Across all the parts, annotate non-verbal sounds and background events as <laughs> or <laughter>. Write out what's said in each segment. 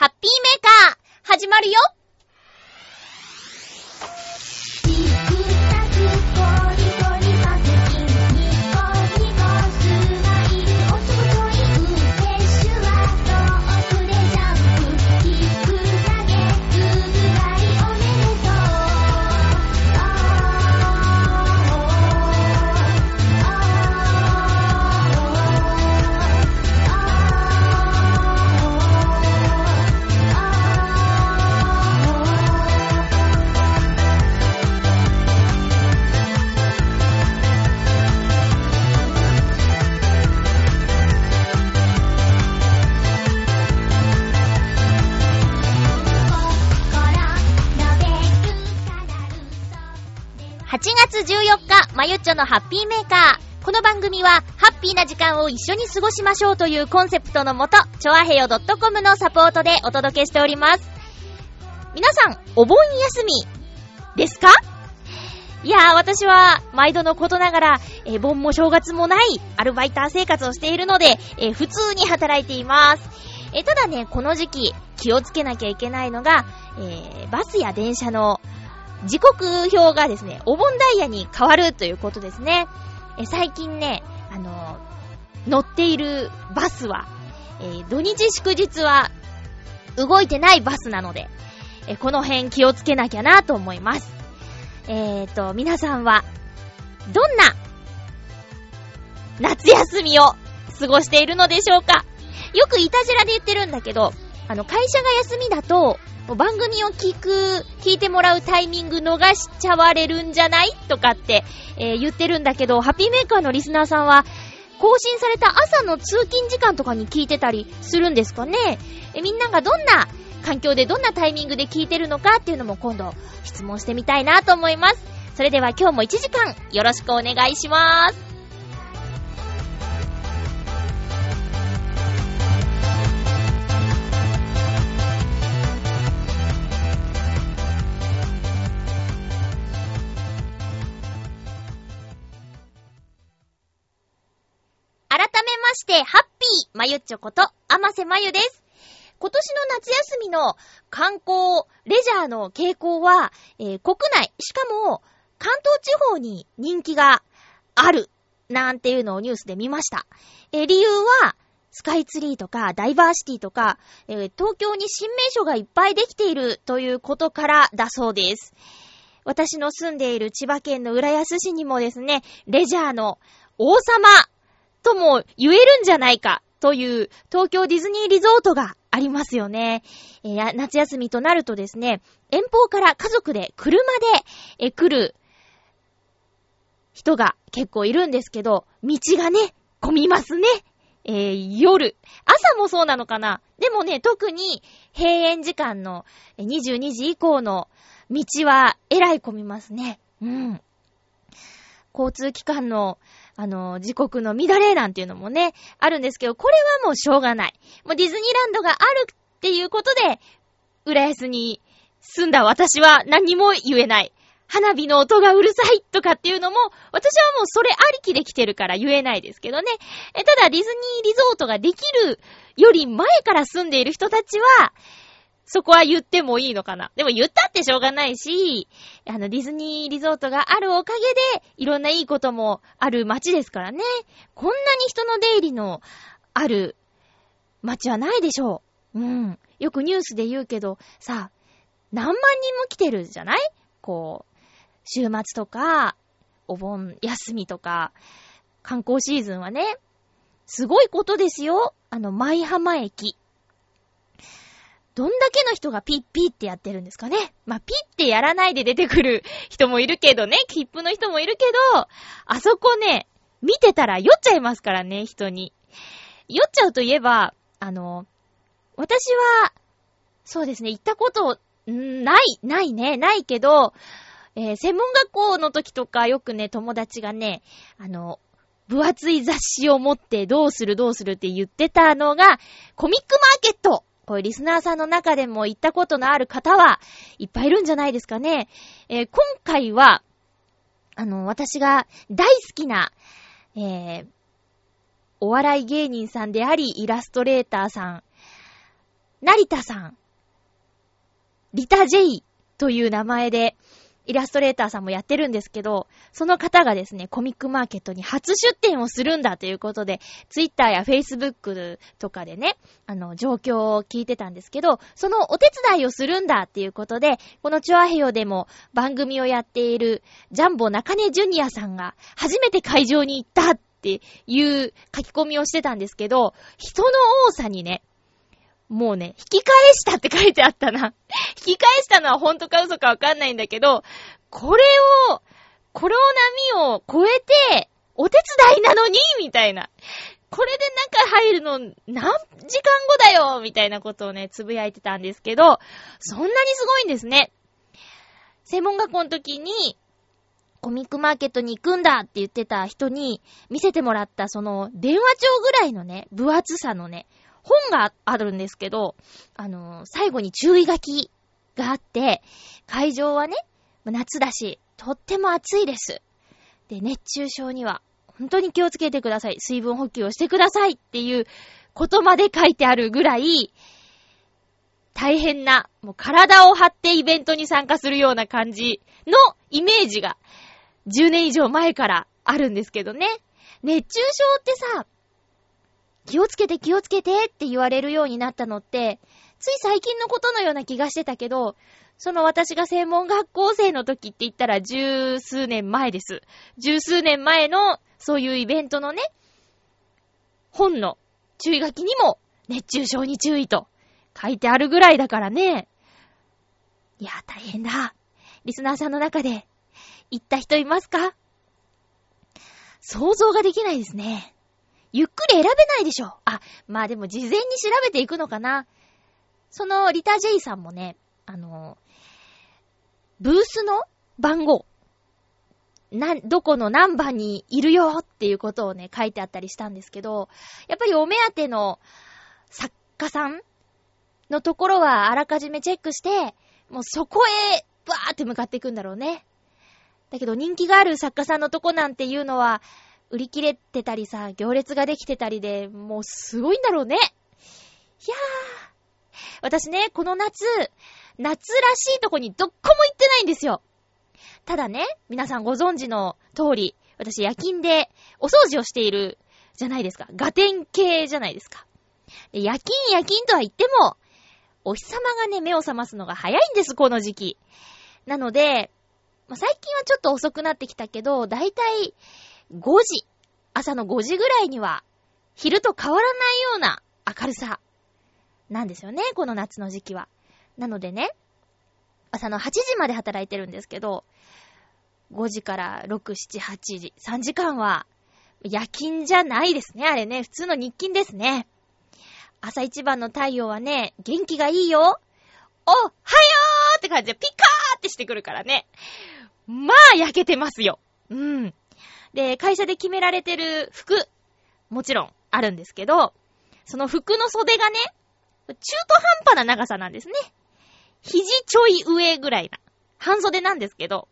ハッピーメーカー、始まるよ。まゆっちょのハッピーメーカー。この番組は、ハッピーな時間を一緒に過ごしましょうというコンセプトのもと、ちょあへよ .com のサポートでお届けしております。皆さん、お盆休み、ですか？いやー、私は、毎度のことながら、えー、盆も正月もないアルバイター生活をしているので、えー、普通に働いています。えー、ただね、この時期、気をつけなきゃいけないのが、えバスや電車の時刻表がですね、お盆ダイヤに変わるということですね。え最近ね、あの乗っているバスは、えー、土日祝日は動いてないバスなので、えこの辺気をつけなきゃなと思います。えーと、皆さんは、どんな夏休みを過ごしているのでしょうか？よくいたじらで言ってるんだけど、あの、会社が休みだと、番組を聞く、聞いてもらうタイミング逃しちゃわれるんじゃない？とかって、えー、言ってるんだけど、ハッピーメーカーのリスナーさんは、更新された朝の通勤時間とかに聞いてたりするんですかね？え、みんながどんな環境でどんなタイミングで聞いてるのかっていうのも今度質問してみたいなと思います。それでは今日も1時間よろしくお願いします。改めまして、ハッピーまゆっちょこと、あませまゆです。今年の夏休みの観光、レジャーの傾向は、えー、国内、しかも関東地方に人気がある、なんていうのをニュースで見ました。えー、理由は、スカイツリーとかダイバーシティとか、えー、東京に新名所がいっぱいできているということからだそうです。私の住んでいる千葉県の浦安市にもですね、レジャーの王様とも言えるんじゃないかという東京ディズニーリゾートがありますよね。えー、夏休みとなるとですね、遠方から家族で車で、え来る人が結構いるんですけど、道がね、混みますね。えー、夜。朝もそうなのかなでもね、特に閉園時間の22時以降の道はえらい混みますね。うん。交通機関のあの、時刻の乱れなんていうのもね、あるんですけど、これはもうしょうがない。もうディズニーランドがあるっていうことで、浦安に住んだ私は何も言えない。花火の音がうるさいとかっていうのも、私はもうそれありきで来てるから言えないですけどね。ただディズニーリゾートができるより前から住んでいる人たちは、そこは言ってもいいのかな？でも言ったってしょうがないし、あの、ディズニーリゾートがあるおかげで、いろんないいこともある街ですからね。こんなに人の出入りのある街はないでしょう。うん。よくニュースで言うけど、さ、何万人も来てるじゃない？こう、週末とか、お盆休みとか、観光シーズンはね、すごいことですよ。あの、舞浜駅。どんだけの人がピッピッってやってるんですかね。まあ、ピッってやらないで出てくる人もいるけどね、切符の人もいるけど、あそこね、見てたら酔っちゃいますからね、人に。酔っちゃうといえば、あの、私は、そうですね、行ったこと、んない、ないね、ないけど、えー、専門学校の時とかよくね、友達がね、あの、分厚い雑誌を持ってどうするどうするって言ってたのが、コミックマーケットこういうリスナーさんの中でも行ったことのある方はいっぱいいるんじゃないですかね。えー、今回は、あの、私が大好きな、えー、お笑い芸人さんであり、イラストレーターさん成田さん、リタ・ジェイという名前で、イラストレーターさんもやってるんですけど、その方がですね、コミックマーケットに初出展をするんだということで、ツイッターやフェイスブックとかでね、あの、状況を聞いてたんですけど、そのお手伝いをするんだっていうことで、このチョアヘヨでも番組をやっているジャンボ中根ジュニアさんが初めて会場に行ったっていう書き込みをしてたんですけど、人の多さにね、もうね、引き返したって書いてあったな。<laughs> 引き返したのは本当か嘘かわかんないんだけど、これを、この波を超えて、お手伝いなのにみたいな。これで中入るの何時間後だよみたいなことをね、つぶやいてたんですけど、そんなにすごいんですね。専門学校の時に、コミックマーケットに行くんだって言ってた人に見せてもらったその電話帳ぐらいのね、分厚さのね、本があるんですけど、あのー、最後に注意書きがあって、会場はね、夏だし、とっても暑いです。で、熱中症には本当に気をつけてください。水分補給をしてくださいっていうことまで書いてあるぐらい、大変な、もう体を張ってイベントに参加するような感じのイメージが10年以上前からあるんですけどね。熱中症ってさ、気をつけて気をつけてって言われるようになったのって、つい最近のことのような気がしてたけど、その私が専門学校生の時って言ったら十数年前です。十数年前のそういうイベントのね、本の注意書きにも熱中症に注意と書いてあるぐらいだからね。いや、大変だ。リスナーさんの中で行った人いますか？想像ができないですね。ゆっくり選べないでしょ。あ、まあでも事前に調べていくのかな。そのリタ・ジェイさんもね、あの、ブースの番号、な、どこの何番にいるよっていうことをね、書いてあったりしたんですけど、やっぱりお目当ての作家さんのところはあらかじめチェックして、もうそこへ、バーって向かっていくんだろうね。だけど人気がある作家さんのとこなんていうのは、売り切れてたりさ、行列ができてたりで、もうすごいんだろうね。いやー。私ね、この夏、夏らしいとこにどっこも行ってないんですよ。ただね、皆さんご存知の通り、私夜勤でお掃除をしているじゃないですか。ガテン系じゃないですか。で夜勤夜勤とは言っても、お日様がね、目を覚ますのが早いんです、この時期。なので、まあ、最近はちょっと遅くなってきたけど、だいたい5時、朝の5時ぐらいには、昼と変わらないような明るさなんですよね、この夏の時期は。なのでね、朝の8時まで働いてるんですけど、5時から6、7、8時、3時間は、夜勤じゃないですね、あれね。普通の日勤ですね。朝一番の太陽はね、元気がいいよ。お、はよーって感じでピカーってしてくるからね。まあ、焼けてますよ。うん。で、会社で決められてる服、もちろんあるんですけど、その服の袖がね、中途半端な長さなんですね。肘ちょい上ぐらいな、半袖なんですけど、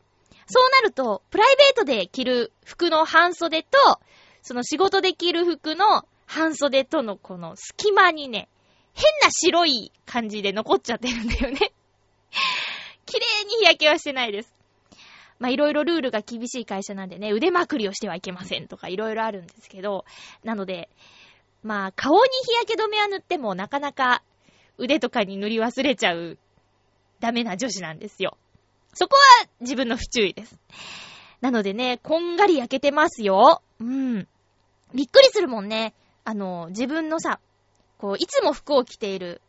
そうなると、プライベートで着る服の半袖と、その仕事で着る服の半袖とのこの隙間にね、変な白い感じで残っちゃってるんだよね。<laughs> 綺麗に日焼けはしてないです。まあ、いろいろルールが厳しい会社なんでね、腕まくりをしてはいけませんとかいろいろあるんですけど、なので、まあ、顔に日焼け止めは塗ってもなかなか腕とかに塗り忘れちゃうダメな女子なんですよ。そこは自分の不注意です。なのでね、こんがり焼けてますよ。うん。びっくりするもんね。あの、自分のさ、こう、いつも服を着ている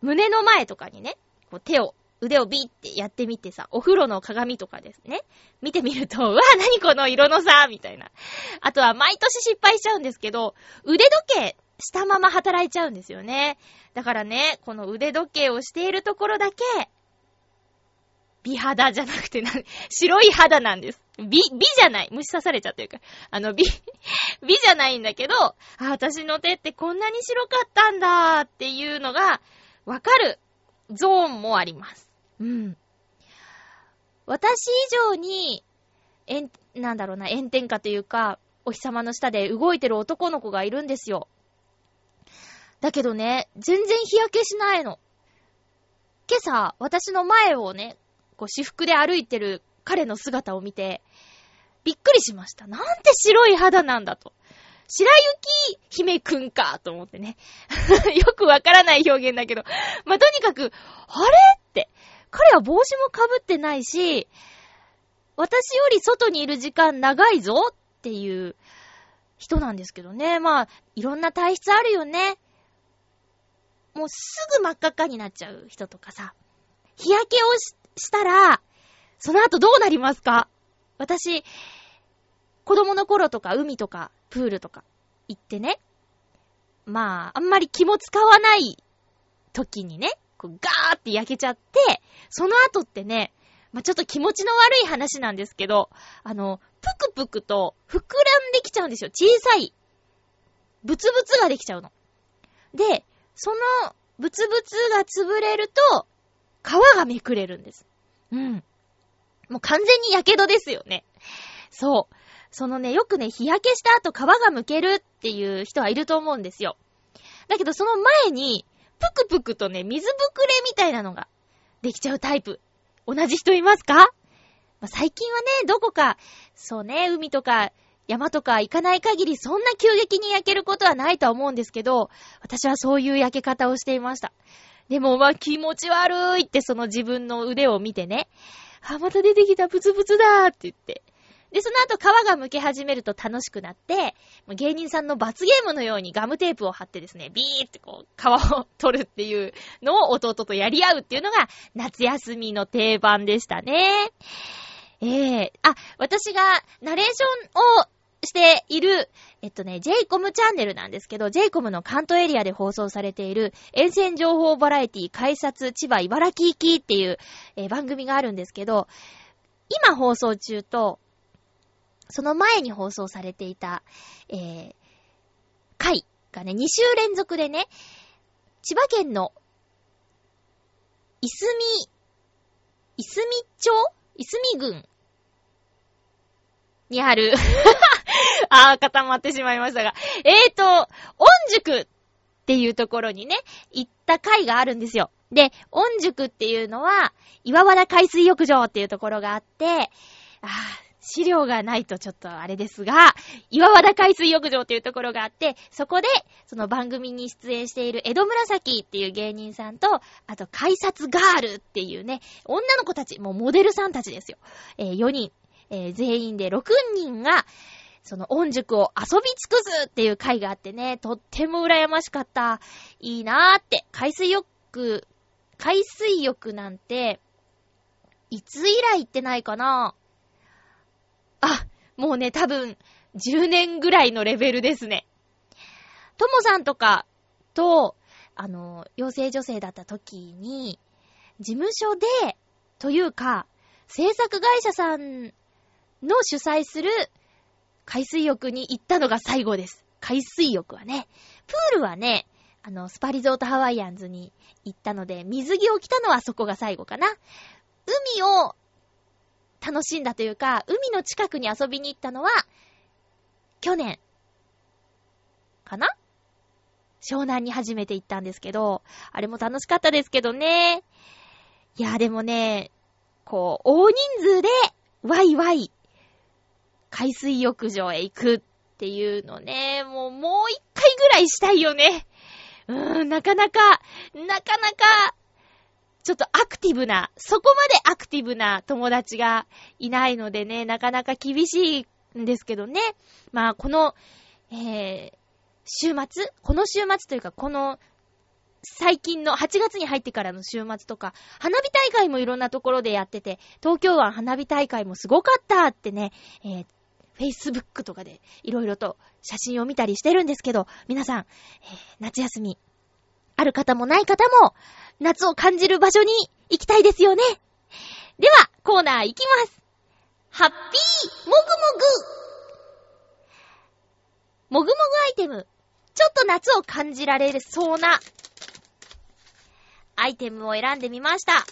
胸の前とかにね、こう手を腕をビーってやってみてさ、お風呂の鏡とかですね。見てみると、うわ、なにこの色のさ、みたいな。あとは毎年失敗しちゃうんですけど、腕時計したまま働いちゃうんですよね。だからね、この腕時計をしているところだけ、美肌じゃなくて、白い肌なんです。美、美じゃない。虫刺されちゃってるから。あの、美、美じゃないんだけど、あ、私の手ってこんなに白かったんだっていうのが、わかるゾーンもあります。うん。私以上に、えん、なんだろうな、炎天下というか、お日様の下で動いてる男の子がいるんですよ。だけどね、全然日焼けしないの。今朝、私の前をね、こう私服で歩いてる彼の姿を見て、びっくりしました。なんて白い肌なんだと。白雪姫くんかと思ってね。<laughs> よくわからない表現だけど。まあ、とにかく、あれって。彼は帽子もかぶってないし、私より外にいる時間長いぞっていう人なんですけどね。まあ、いろんな体質あるよね。もうすぐ真っ赤っかになっちゃう人とかさ。日焼けをしたら、その後どうなりますか？私、子供の頃とか海とかプールとか行ってね、まあ、あんまり気も使わない時にね、こうガーって焼けちゃって、その後ってね、まあ、ちょっと気持ちの悪い話なんですけど、あの、ぷくぷくと膨らんできちゃうんですよ。小さい、ブツブツができちゃうの。で、その、ブツブツが潰れると、皮がめくれるんです。うん。もう完全に火傷ですよね。そう。そのね、よくね、日焼けした後皮がむけるっていう人はいると思うんですよ。だけどその前に、ぷくぷくとね、水ぶくれみたいなのができちゃうタイプ。同じ人いますか、まあ、最近はね、どこか、そうね、海とか山とか行かない限りそんな急激に焼けることはないと思うんですけど、私はそういう焼け方をしていました。でも、まあ、気持ち悪いってその自分の腕を見てね、あ、また出てきた、ブツブツだーって言って。で、その後皮が剥け始めると楽しくなって、芸人さんの罰ゲームのようにガムテープを貼ってですね、ビーってこう、皮を取るっていうのを弟とやり合うっていうのが夏休みの定番でしたね。ええー、あ、私がナレーションをしている、えっとね、j イコムチャンネルなんですけど、j イコムの関東エリアで放送されている、沿線情報バラエティ改札千葉茨城行きっていう、えー、番組があるんですけど、今放送中と、その前に放送されていた、えー、回がね、2週連続でね、千葉県の、いすみ、いすみ町いすみ郡にある <laughs> あー、固まってしまいましたが。えーと、御宿っていうところにね、行った回があるんですよ。で、御宿っていうのは、岩和田海水浴場っていうところがあって、あー、資料がないとちょっとあれですが、岩和田海水浴場っていうところがあって、そこで、その番組に出演している江戸紫っていう芸人さんと、あと改札ガールっていうね、女の子たち、もうモデルさんたちですよ。えー、4人、えー、全員で6人が、その音塾を遊び尽くすっていう回があってね、とっても羨ましかった。いいなーって。海水浴、海水浴なんて、いつ以来行ってないかな？あ、もうね、多分、10年ぐらいのレベルですね。ともさんとかと、あの、養成女性だった時に、事務所で、というか、制作会社さんの主催する海水浴に行ったのが最後です。海水浴はね。プールはね、あの、スパリゾートハワイアンズに行ったので、水着を着たのはそこが最後かな。海を楽しんだというか、海の近くに遊びに行ったのは、去年、かな？湘南に初めて行ったんですけど、あれも楽しかったですけどね。いや、でもね、こう、大人数で、ワイワイ、海水浴場へ行くっていうのね、もう、もう一回ぐらいしたいよね。うーん、なかなか、なかなか、ちょっとアクティブな、そこまでアクティブな友達がいないのでね、なかなか厳しいんですけどね。まあ、この、えー、週末この週末というか、この、最近の8月に入ってからの週末とか、花火大会もいろんなところでやってて、東京湾花火大会もすごかったってね、えー、Facebook とかでいろいろと写真を見たりしてるんですけど、皆さん、えー、夏休み、ある方もない方も、夏を感じる場所に行きたいですよね。では、コーナー行きます。ハッピーもぐもぐもぐもぐアイテム。ちょっと夏を感じられるそうなアイテムを選んでみました。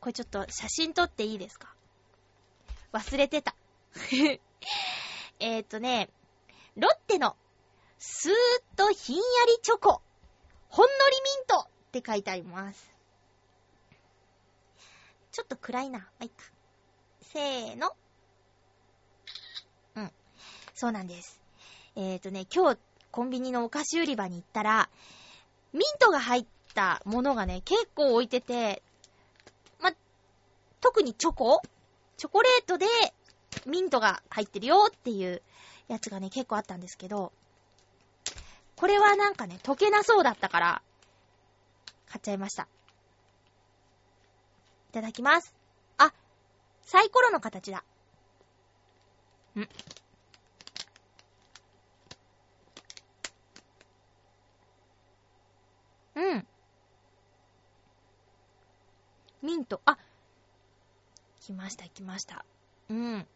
これちょっと写真撮っていいですか？忘れてた。<laughs> えっとね、ロッテのスーッとひんやりチョコ。ほんのりミントって書いてあります。ちょっと暗いな。まあ、いっか。せーの。うん。そうなんです。えっ、ー、とね、今日、コンビニのお菓子売り場に行ったら、ミントが入ったものがね、結構置いてて、ま、特にチョコ？チョコレートでミントが入ってるよっていうやつがね、結構あったんですけど、これはなんかね、溶けなそうだったから、買っちゃいました。いただきます。あ、サイコロの形だ。ん。うん。ミント、あ、来ました、来ました。うん。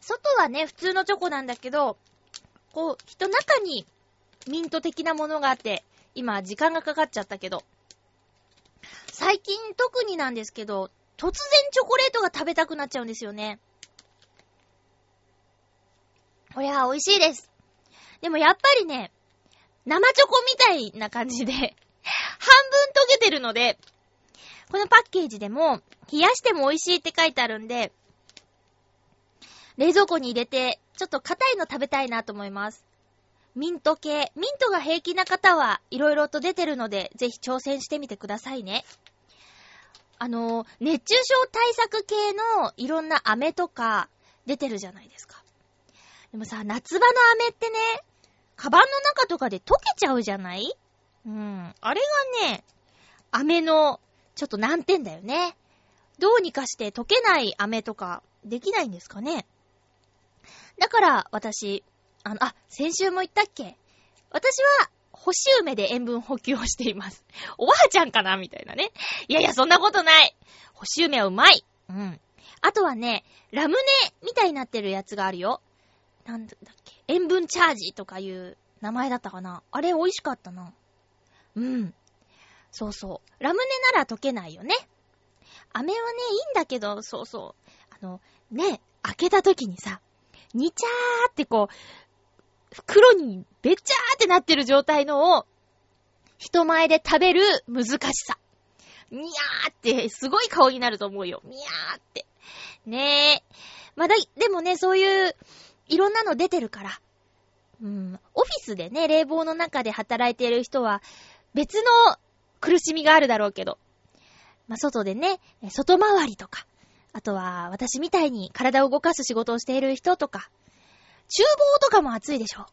外はね、普通のチョコなんだけど、こう、人中にミント的なものがあって、今時間がかかっちゃったけど、最近特になんですけど、突然チョコレートが食べたくなっちゃうんですよね。これは美味しいです。でもやっぱりね、生チョコみたいな感じで半分溶けてるので、このパッケージでも、冷やしても美味しいって書いてあるんで、冷蔵庫に入れて、ちょっと硬いの食べたいなと思います。ミント系。ミントが平気な方はいろいろと出てるので、ぜひ挑戦してみてくださいね。あの、熱中症対策系のいろんな飴とか出てるじゃないですか。でもさ、夏場の飴ってね、カバンの中とかで溶けちゃうじゃない？うん。あれがね、飴のちょっと難点だよね。どうにかして溶けない飴とかできないんですかね。だから私、あの、あ、先週も言ったっけ？私は、干し梅で塩分補給をしています。<laughs> おばあちゃんかな？みたいなね。いやいや、そんなことない。干し梅はうまい。うん。あとはね、ラムネみたいになってるやつがあるよ。なんだっけ？塩分チャージとかいう名前だったかな。あれ美味しかったな。うん。そうそう。ラムネなら溶けないよね。飴はね、いいんだけど、そうそう。あの、ね、開けた時にさ、にちゃーってこう、袋にべちゃーってなってる状態のを、人前で食べる難しさ。にゃーってすごい顔になると思うよ。にゃーって。ねえ。まだ、でもね、そういう、いろんなの出てるから。うん、オフィスでね、冷房の中で働いている人は、別の苦しみがあるだろうけど。まあ、外でね、外回りとか、あとは私みたいに体を動かす仕事をしている人とか、厨房とかも暑いでしょ。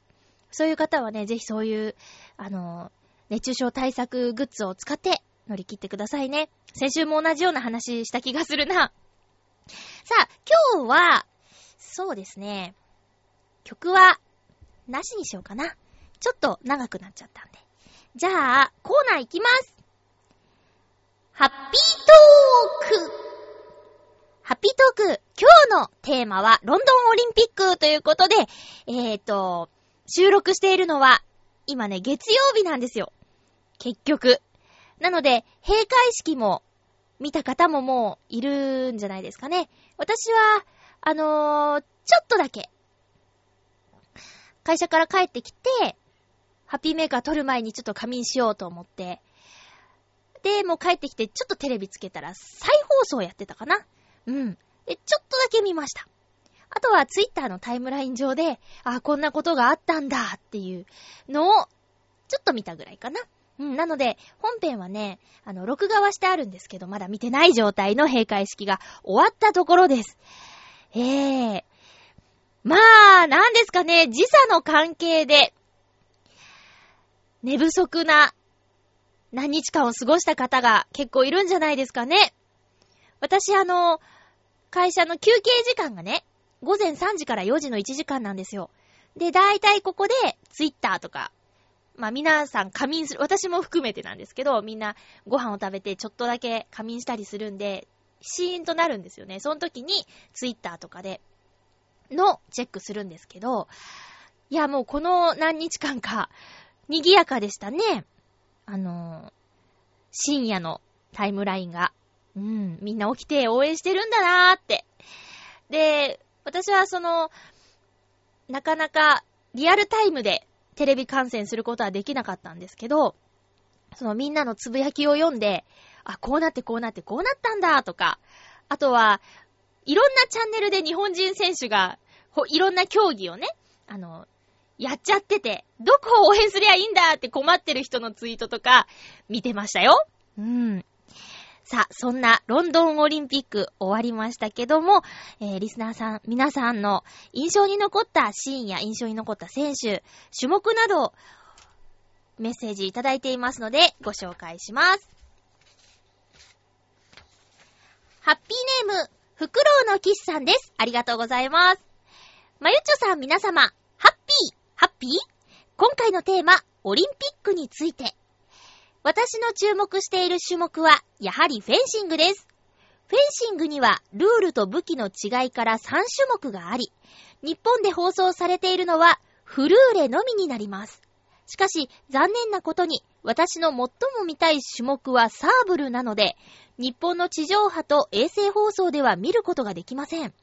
そういう方はね、ぜひそういう、あの、熱中症対策グッズを使って乗り切ってくださいね。先週も同じような話した気がするな。さあ、今日は、そうですね。曲は、なしにしようかな。ちょっと長くなっちゃったんで。じゃあ、コーナーいきます。ハッピートークハッピートーク今日のテーマはロンドンオリンピックということで、えーと、収録しているのは、今ね、月曜日なんですよ。結局。なので、閉会式も見た方ももういるんじゃないですかね。私は、あのー、ちょっとだけ、会社から帰ってきて、ハッピーメーカー撮る前にちょっと仮眠しようと思って、で、もう帰ってきてちょっとテレビつけたら再放送やってたかなうん。で、ちょっとだけ見ました。あとはツイッターのタイムライン上で、あ、こんなことがあったんだっていうのを、ちょっと見たぐらいかな。うん、なので、本編はね、あの、録画はしてあるんですけど、まだ見てない状態の閉会式が終わったところです。ええー。まあ、なんですかね、時差の関係で、寝不足な何日間を過ごした方が結構いるんじゃないですかね。私あの、会社の休憩時間がね、午前3時から4時の1時間なんですよ。で、大体ここで、ツイッターとか、まあ皆さん仮眠する、私も含めてなんですけど、みんなご飯を食べてちょっとだけ仮眠したりするんで、シーンとなるんですよね。その時に、ツイッターとかで、のチェックするんですけど、いやもうこの何日間か、賑やかでしたね。あのー、深夜のタイムラインが。うん、みんな起きて応援してるんだなーって。で、私はその、なかなかリアルタイムでテレビ観戦することはできなかったんですけど、そのみんなのつぶやきを読んで、あ、こうなってこうなってこうなったんだとか、あとは、いろんなチャンネルで日本人選手が、いろんな競技をね、あの、やっちゃってて、どこを応援すりゃいいんだって困ってる人のツイートとか、見てましたよ。うん。さあ、そんなロンドンオリンピック終わりましたけども、えー、リスナーさん、皆さんの印象に残ったシーンや印象に残った選手、種目など、メッセージいただいていますので、ご紹介します。ハッピーネーム、フクロウのキスさんです。ありがとうございます。まゆちょさん皆様、ハッピー、ハッピー？今回のテーマ、オリンピックについて。私の注目している種目は、やはりフェンシングです。フェンシングには、ルールと武器の違いから3種目があり、日本で放送されているのは、フルーレのみになります。しかし、残念なことに、私の最も見たい種目はサーブルなので、日本の地上波と衛星放送では見ることができません。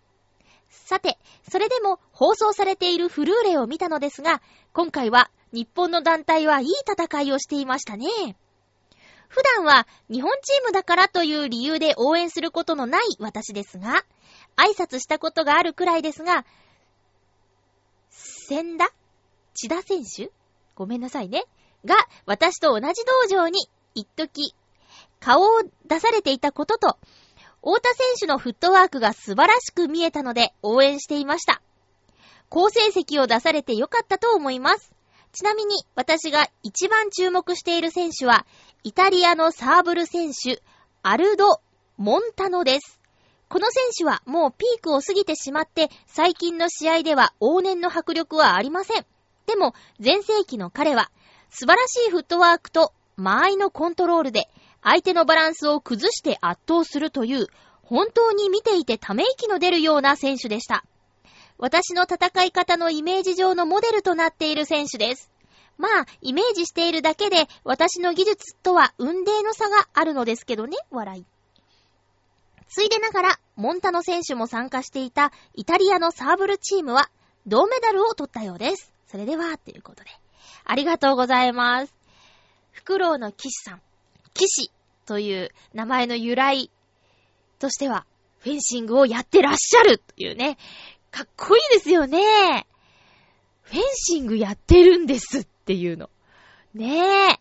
さて、それでも放送されているフルーレを見たのですが、今回は日本の団体はいい戦いをしていましたね。普段は日本チームだからという理由で応援することのない私ですが、挨拶したことがあるくらいですが、千田？千田選手？ごめんなさいね。が、私と同じ道場に、一時、顔を出されていたことと、太田選手のフットワークが素晴らしく見えたので応援していました。好成績を出されてよかったと思います。ちなみに私が一番注目している選手は、イタリアのサーブル選手、アルド・モンタノです。この選手はもうピークを過ぎてしまって、最近の試合では往年の迫力はありません。でも、前世紀の彼は、素晴らしいフットワークと間合いのコントロールで、相手のバランスを崩して圧倒するという、本当に見ていてため息の出るような選手でした。私の戦い方のイメージ上のモデルとなっている選手です。まあ、イメージしているだけで、私の技術とは運命の差があるのですけどね、笑い。ついでながら、モンタノ選手も参加していたイタリアのサーブルチームは、銅メダルを取ったようです。それでは、ということで。ありがとうございます。フクロウの騎士さん。騎士という名前の由来としては、フェンシングをやってらっしゃるというね、かっこいいですよね。フェンシングやってるんですっっていうの。ねえ。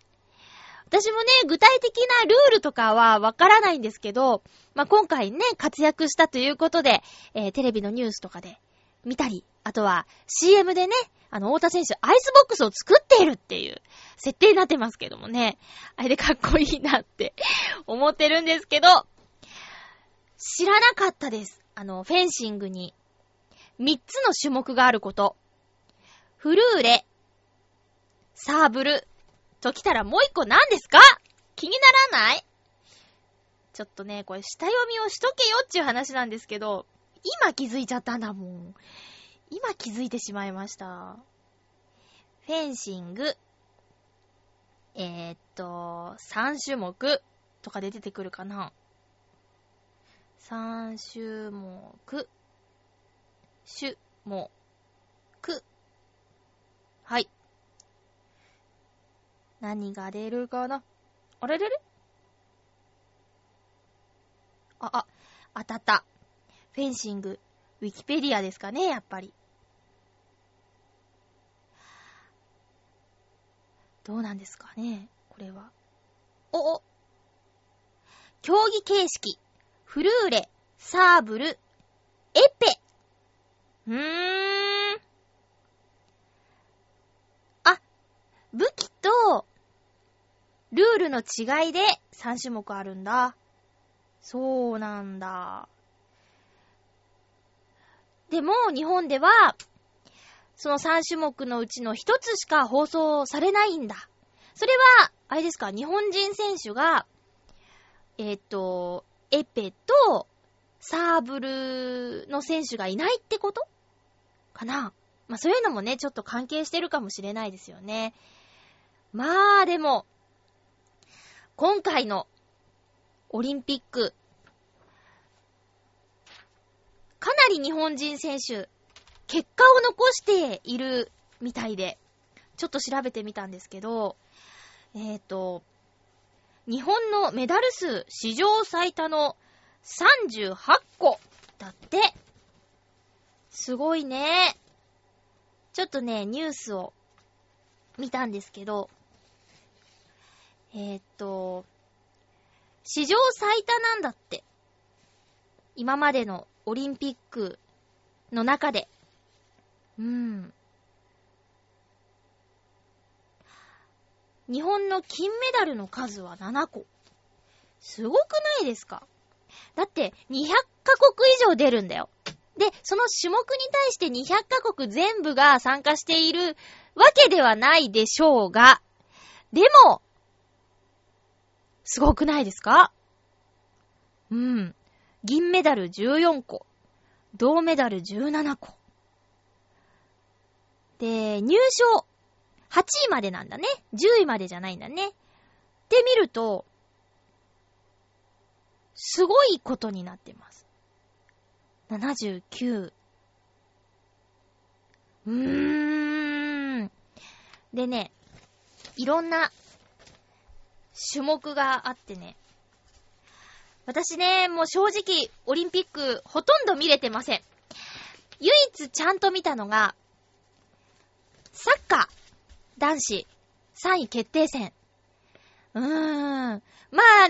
私もね、具体的なルールとかはわからないんですけど、まあ、今回ね、活躍したということで、えー、テレビのニュースとかで見たり、あとは CM でね、あの、太田選手、アイスボックスを作っているっていう設定になってますけどもね。あれでかっこいいなって <laughs> 思ってるんですけど、知らなかったです。あの、フェンシングに3つの種目があること。フルーレ、サーブル、ときたらもう1個何ですか？気にならない？ちょっとね、これ下読みをしとけよっていう話なんですけど、今気づいちゃったんだもん。今気づいてしまいました。フェンシング、えー、っと、3種目とかで出てくるかな ?3 種目。種、も、く。はい。何が出るかな？あれれれあ、あ、当たった。フェンシング、ウィキペディアですかね、やっぱり。どうなんですかね、これは。お、お。競技形式、フルーレ、サーブル、エペ。うーん。あ、武器と、ルールの違いで3種目あるんだ。そうなんだ。でも、日本では、その3種目のうちの1つしか放送されないんだ。それは、あれですか、日本人選手が、えっ、ー、と、エペとサーブルの選手がいないってことかなまあそういうのもね、ちょっと関係してるかもしれないですよね。まあでも、今回のオリンピック、かなり日本人選手、結果を残しているみたいで、ちょっと調べてみたんですけど、えっ、ー、と、日本のメダル数史上最多の38個だって。すごいね。ちょっとね、ニュースを見たんですけど、えー、っと、史上最多なんだって。今までのオリンピックの中で。うん。日本の金メダルの数は7個。すごくないですか？だって200カ国以上出るんだよ。で、その種目に対して200カ国全部が参加しているわけではないでしょうが、でも、すごくないですか？うん。銀メダル14個。銅メダル17個。で、入賞8位までなんだね。10位までじゃないんだね。って見ると、すごいことになってます。79。うーん。でね、いろんな種目があってね。私ね、もう正直、オリンピックほとんど見れてません。唯一ちゃんと見たのが、サッカー。男子3位決定戦。うーん。まあ、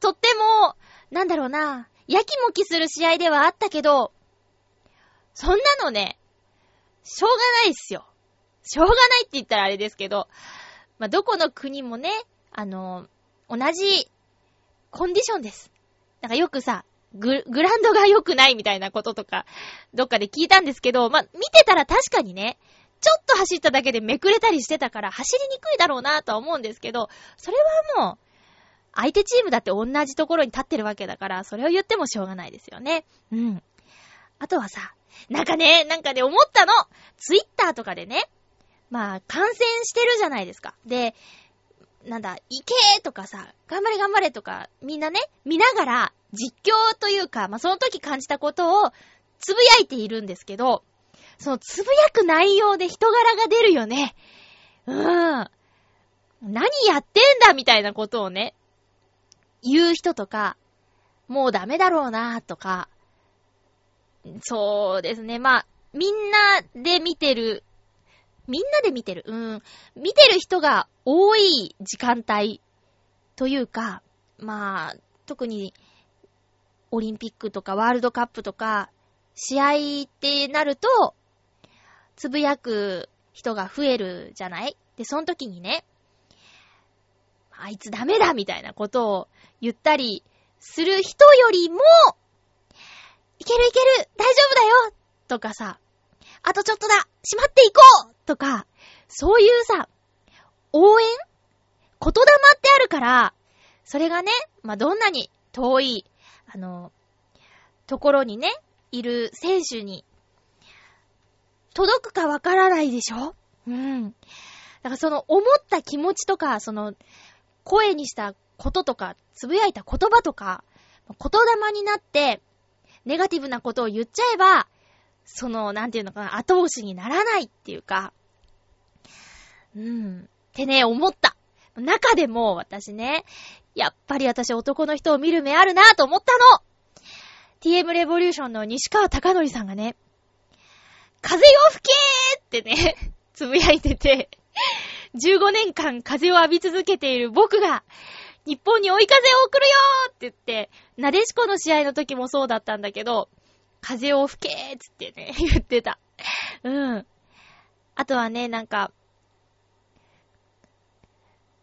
とっても、なんだろうな、やきもきする試合ではあったけど、そんなのね、しょうがないっすよ。しょうがないって言ったらあれですけど、まあ、どこの国もね、あの、同じコンディションです。なんかよくさ、グ、グランドが良くないみたいなこととか、どっかで聞いたんですけど、ま、見てたら確かにね、ちょっと走っただけでめくれたりしてたから走りにくいだろうなとは思うんですけど、それはもう、相手チームだって同じところに立ってるわけだから、それを言ってもしょうがないですよね。うん。あとはさ、なんかね、なんかね、思ったのツイッターとかでね、まあ、感染してるじゃないですか。で、なんだ、いけーとかさ、頑張れ頑張れとか、みんなね、見ながら、実況というか、まあ、その時感じたことを、つぶやいているんですけど、そのつぶやく内容で人柄が出るよね。うーん。何やってんだみたいなことをね、言う人とか、もうダメだろうなとか、そうですね。まあ、みんなで見てる、みんなで見てる、うん、見てる人が多い時間帯というか、まあ、特にオリンピックとかワールドカップとか、試合ってなると、つぶやく人が増えるじゃない？で、その時にね、あいつダメだみたいなことを言ったりする人よりも、いけるいける大丈夫だよとかさ、あとちょっとだ閉まっていこうとか、そういうさ、応援言霊ってあるから、それがね、まあ、どんなに遠い、あの、ところにね、いる選手に届くかわからないでしょ？うん。だからその思った気持ちとか、その声にしたこととか、つぶやいた言葉とか、言霊になって、ネガティブなことを言っちゃえば、その、なんていうのかな、後押しにならないっていうか、うん。ってね、思った。中でも私ね、やっぱり私男の人を見る目あるなぁと思ったの !TM レボリューションの西川貴則さんがね、風よ吹けーってね、つぶやいてて、15年間風を浴び続けている僕が、日本に追い風を送るよーって言って、なでしこの試合の時もそうだったんだけど、風を吹けーつってね、<laughs> 言ってた。うん。あとはね、なんか、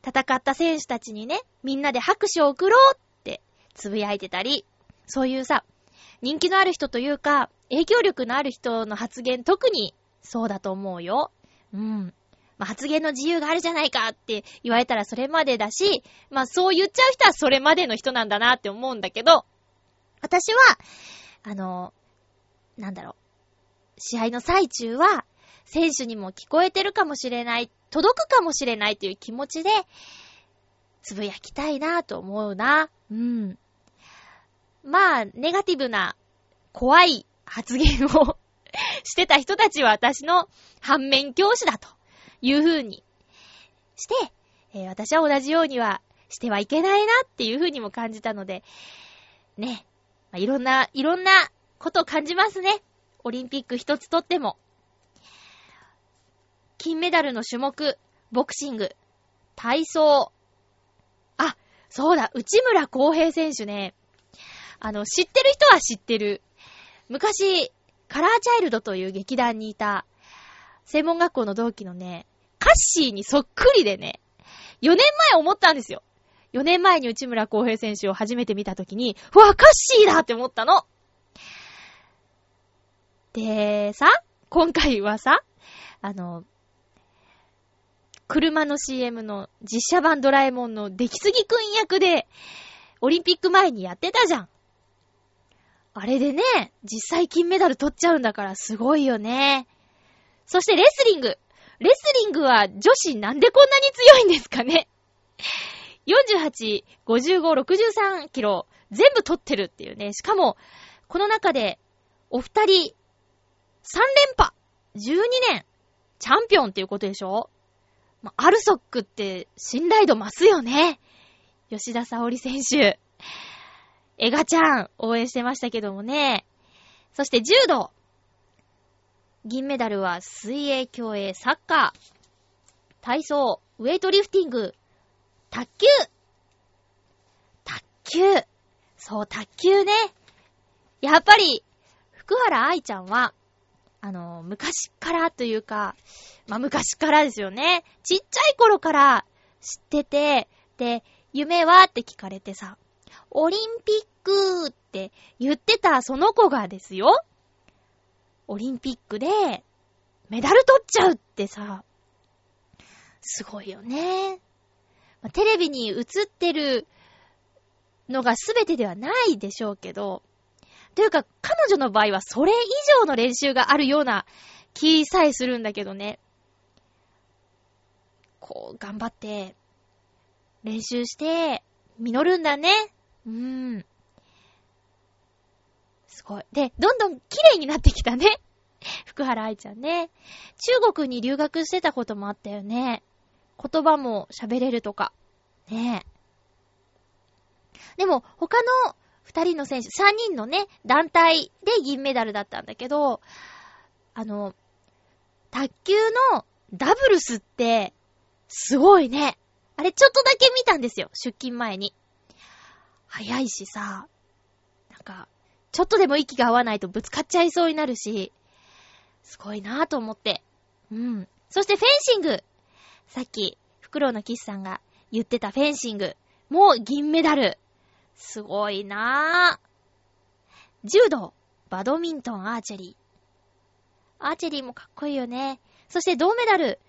戦った選手たちにね、みんなで拍手を送ろうってつぶやいてたり、そういうさ、人気のある人というか、影響力のある人の発言、特にそうだと思うよ。うん。まあ、発言の自由があるじゃないかって言われたらそれまでだし、まあ、そう言っちゃう人はそれまでの人なんだなって思うんだけど、私は、あの、なんだろう、試合の最中は、選手にも聞こえてるかもしれない、届くかもしれないという気持ちで、つぶやきたいなと思うな。うん。まあ、ネガティブな、怖い発言をしてた人たちは私の反面教師だという風にして、えー、私は同じようにはしてはいけないなっていう風にも感じたので、ね、まあ、いろんな、いろんなこと感じますね。オリンピック一つとっても。金メダルの種目、ボクシング、体操。あ、そうだ、内村航平選手ね。あの、知ってる人は知ってる。昔、カラーチャイルドという劇団にいた、専門学校の同期のね、カッシーにそっくりでね、4年前思ったんですよ。4年前に内村航平選手を初めて見たときに、うわ、カッシーだって思ったの。で、さ、今回はさ、あの、車の CM の実写版ドラえもんの出来すぎくん役で、オリンピック前にやってたじゃん。あれでね、実際金メダル取っちゃうんだからすごいよね。そしてレスリング。レスリングは女子なんでこんなに強いんですかね ?48、55、63キロ全部取ってるっていうね。しかも、この中でお二人3連覇 !12 年チャンピオンっていうことでしょ？まアルソックって信頼度増すよね。吉田沙織選手。エガちゃん、応援してましたけどもね。そして柔道。銀メダルは水泳、競泳、サッカー、体操、ウェイトリフティング、卓球。卓球。そう、卓球ね。やっぱり、福原愛ちゃんは、あの、昔からというか、まあ、昔からですよね。ちっちゃい頃から知ってて、で、夢はって聞かれてさ、オリンピックって言ってたその子がですよ。オリンピックでメダル取っちゃうってさ、すごいよね。ま、テレビに映ってるのが全てではないでしょうけど、というか、彼女の場合はそれ以上の練習があるような気さえするんだけどね。こう、頑張って、練習して、実るんだね。うーん。すごい。で、どんどん綺麗になってきたね。<laughs> 福原愛ちゃんね。中国に留学してたこともあったよね。言葉も喋れるとか。ね。でも、他の二人の選手、三人のね、団体で銀メダルだったんだけど、あの、卓球のダブルスって、すごいね。あれちょっとだけ見たんですよ、出勤前に。早いしさ、なんか、ちょっとでも息が合わないとぶつかっちゃいそうになるし、すごいなぁと思って。うん。そしてフェンシング。さっき、フクロウのキスさんが言ってたフェンシング。もう銀メダル。すごいなぁ。柔道、バドミントン、アーチェリー。アーチェリーもかっこいいよね。そして銅メダル。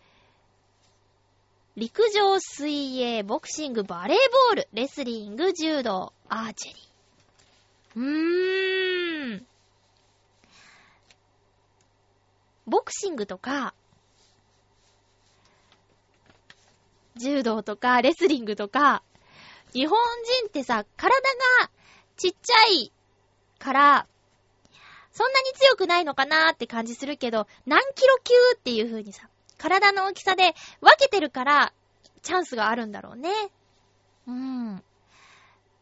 陸上、水泳、ボクシング、バレーボール、レスリング、柔道、アーチェリー。うーん。ボクシングとか、柔道とか、レスリングとか、日本人ってさ、体がちっちゃいから、そんなに強くないのかなーって感じするけど、何キロ級っていう風にさ、体の大きさで分けてるから、チャンスがあるんだろうね。うん。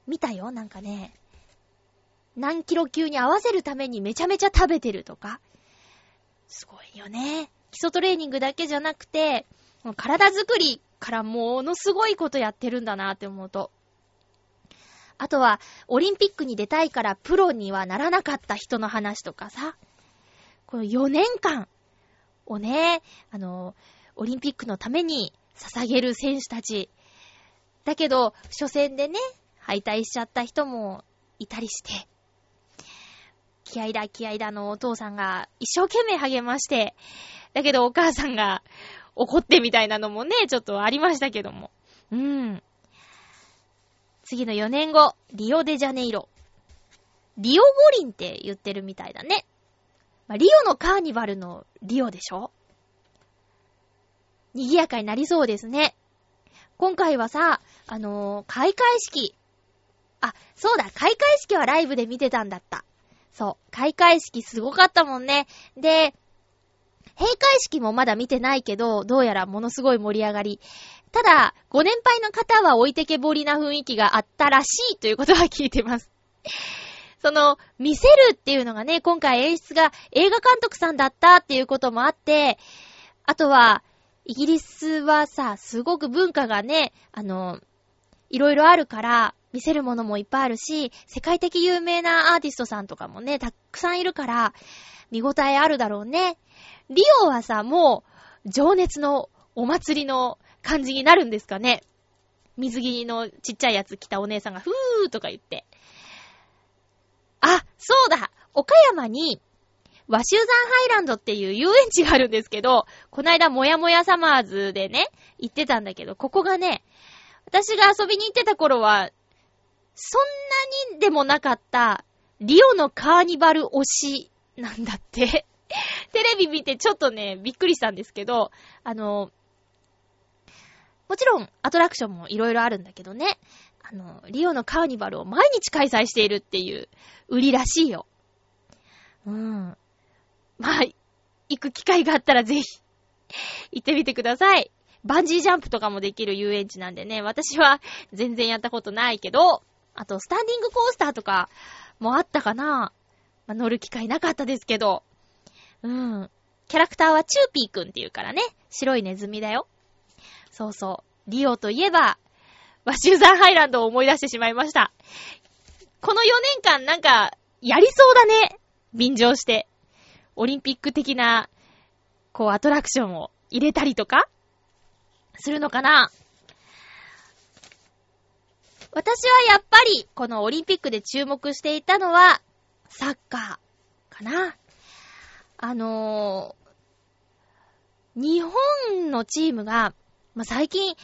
見たよ、なんかね。何キロ級に合わせるためにめちゃめちゃ食べてるとか。すごいよね。基礎トレーニングだけじゃなくて、体作りからものすごいことやってるんだなって思うと。あとは、オリンピックに出たいからプロにはならなかった人の話とかさ。この4年間をね、あの、オリンピックのために捧げる選手たち。だけど、初戦でね、敗退しちゃった人もいたりして。気合だ気合だのお父さんが一生懸命励まして、だけどお母さんが怒ってみたいなのもね、ちょっとありましたけども。うん。次の4年後、リオデジャネイロ。リオ五輪って言ってるみたいだね。まあ、リオのカーニバルのリオでしょ賑やかになりそうですね。今回はさ、あのー、開会式。あ、そうだ、開会式はライブで見てたんだった。そう、開会式すごかったもんね。で、閉会式もまだ見てないけど、どうやらものすごい盛り上がり。ただ、ご年配の方は置いてけぼりな雰囲気があったらしいということは聞いてます。その、見せるっていうのがね、今回演出が映画監督さんだったっていうこともあって、あとは、イギリスはさ、すごく文化がね、あの、いろいろあるから、見せるものもいっぱいあるし、世界的有名なアーティストさんとかもね、たくさんいるから、見応えあるだろうね。リオはさ、もう、情熱のお祭りの感じになるんですかね。水着のちっちゃいやつ着たお姉さんが、ふーとか言って。あ、そうだ岡山に、和集山ハイランドっていう遊園地があるんですけど、こないだもやもやサマーズでね、行ってたんだけど、ここがね、私が遊びに行ってた頃は、そんなにでもなかった、リオのカーニバル推しなんだって。テレビ見てちょっとね、びっくりしたんですけど、あの、もちろんアトラクションもいろいろあるんだけどね、あの、リオのカーニバルを毎日開催しているっていう売りらしいよ。うん。まあ、行く機会があったらぜひ、行ってみてください。バンジージャンプとかもできる遊園地なんでね、私は全然やったことないけど、あと、スタンディングコースターとかもあったかな。まあ、乗る機会なかったですけど。うん。キャラクターはチューピーくんっていうからね。白いネズミだよ。そうそう。リオといえば、ワシューザーハイランドを思い出してしまいました。この4年間なんか、やりそうだね。便乗して。オリンピック的な、こう、アトラクションを入れたりとかするのかな私はやっぱり、このオリンピックで注目していたのは、サッカー、かな。あのー、日本のチームが、まあ、最近、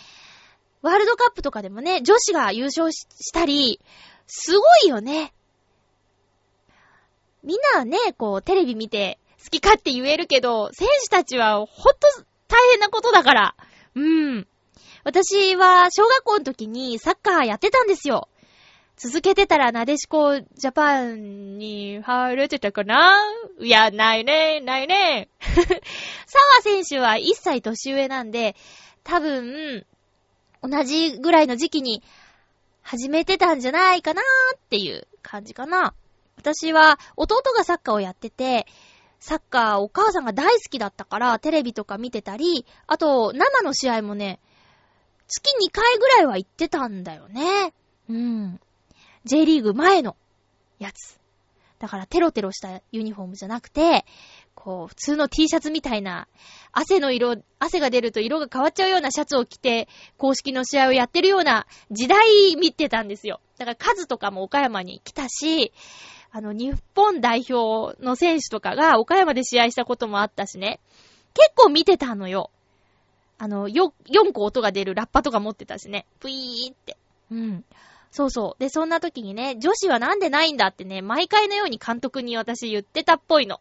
ワールドカップとかでもね、女子が優勝したり、すごいよね。みんなはね、こう、テレビ見て、好きかって言えるけど、選手たちはほんと大変なことだから。うん。私は小学校の時にサッカーやってたんですよ。続けてたらなでしこジャパンに入れてたかないや、ないね、ないね。<laughs> 沢選手は1歳年上なんで、多分、同じぐらいの時期に始めてたんじゃないかなーっていう感じかな。私は弟がサッカーをやってて、サッカーお母さんが大好きだったからテレビとか見てたり、あと生の試合もね、月2回ぐらいは行ってたんだよね。うん。J リーグ前のやつ。だからテロテロしたユニフォームじゃなくて、こう、普通の T シャツみたいな、汗の色、汗が出ると色が変わっちゃうようなシャツを着て、公式の試合をやってるような時代見てたんですよ。だから数とかも岡山に来たし、あの、日本代表の選手とかが岡山で試合したこともあったしね。結構見てたのよ。あの、よ、4個音が出るラッパとか持ってたしね。ぷいーって。うん。そうそう。で、そんな時にね、女子はなんでないんだってね、毎回のように監督に私言ってたっぽいの。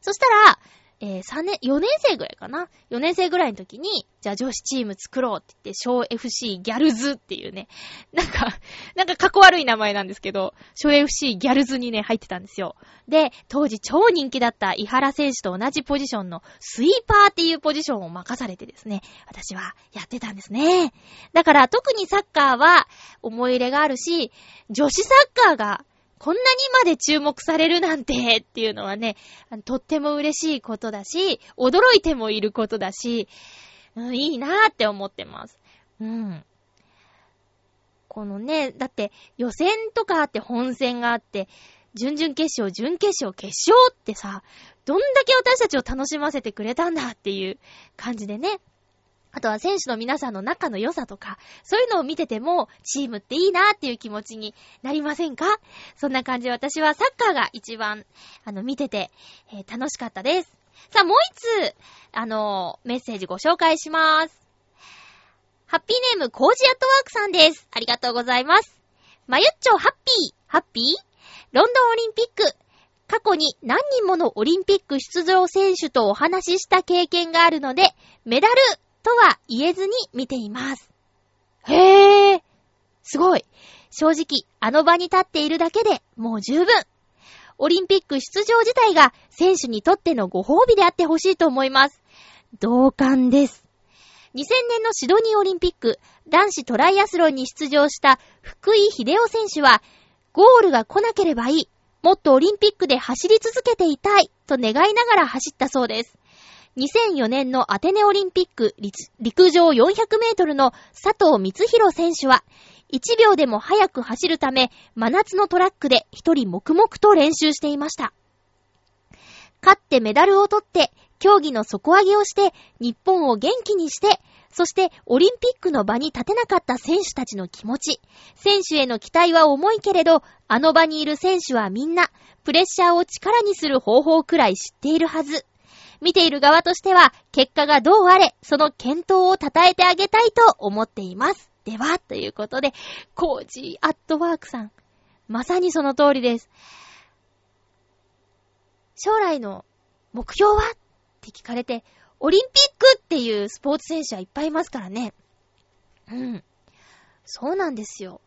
そしたら、えー、3年、4年生ぐらいかな ?4 年生ぐらいの時に、じゃあ女子チーム作ろうって言って、小 FC ギャルズっていうね、なんか、なんかかっこ悪い名前なんですけど、小 FC ギャルズにね、入ってたんですよ。で、当時超人気だった伊原選手と同じポジションのスイーパーっていうポジションを任されてですね、私はやってたんですね。だから特にサッカーは思い入れがあるし、女子サッカーがこんなにまで注目されるなんてっていうのはね、とっても嬉しいことだし、驚いてもいることだし、うん、いいなーって思ってます。うん。このね、だって予選とかあって本戦があって、準々決勝、準決勝、決勝ってさ、どんだけ私たちを楽しませてくれたんだっていう感じでね、あとは選手の皆さんの仲の良さとか、そういうのを見てても、チームっていいなっていう気持ちになりませんか？そんな感じで私はサッカーが一番、あの、見てて、えー、楽しかったです。さあ、もう一つ、あのー、メッセージご紹介します。ハッピーネーム、コージアットワークさんです。ありがとうございます。まゆっちょ、ハッピー、ハッピー？ロンドンオリンピック。過去に何人ものオリンピック出場選手とお話しした経験があるので、メダルとは言えずに見ています。へぇー。すごい。正直、あの場に立っているだけでもう十分。オリンピック出場自体が選手にとってのご褒美であってほしいと思います。同感です。2000年のシドニーオリンピック男子トライアスロンに出場した福井秀夫選手は、ゴールが来なければいい。もっとオリンピックで走り続けていたい。と願いながら走ったそうです。2004年のアテネオリンピック陸上400メートルの佐藤光弘選手は、1秒でも早く走るため、真夏のトラックで一人黙々と練習していました。勝ってメダルを取って、競技の底上げをして、日本を元気にして、そしてオリンピックの場に立てなかった選手たちの気持ち。選手への期待は重いけれど、あの場にいる選手はみんな、プレッシャーを力にする方法くらい知っているはず。見ている側としては、結果がどうあれ、その健闘を称えてあげたいと思っています。では、ということで、コージーアットワークさん。まさにその通りです。将来の目標はって聞かれて、オリンピックっていうスポーツ選手はいっぱいいますからね。うん。そうなんですよ。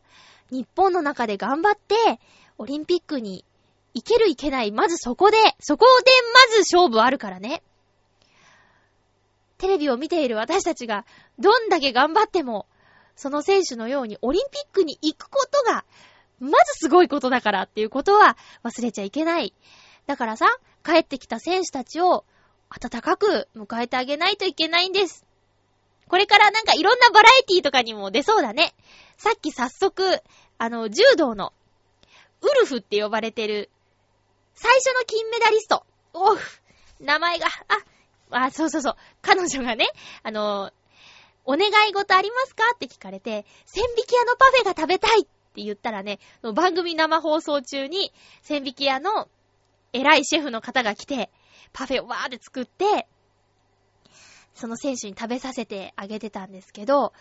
日本の中で頑張って、オリンピックにいけるいけない。まずそこで、そこでまず勝負あるからね。テレビを見ている私たちが、どんだけ頑張っても、その選手のようにオリンピックに行くことが、まずすごいことだからっていうことは忘れちゃいけない。だからさ、帰ってきた選手たちを温かく迎えてあげないといけないんです。これからなんかいろんなバラエティとかにも出そうだね。さっき早速、あの、柔道の、ウルフって呼ばれてる最初の金メダリスト。おう、名前が、あ、あ、そうそうそう。彼女がね、あの、お願い事ありますかって聞かれて、千匹屋のパフェが食べたいって言ったらね、番組生放送中に、千匹屋の偉いシェフの方が来て、パフェをわーって作って、その選手に食べさせてあげてたんですけど、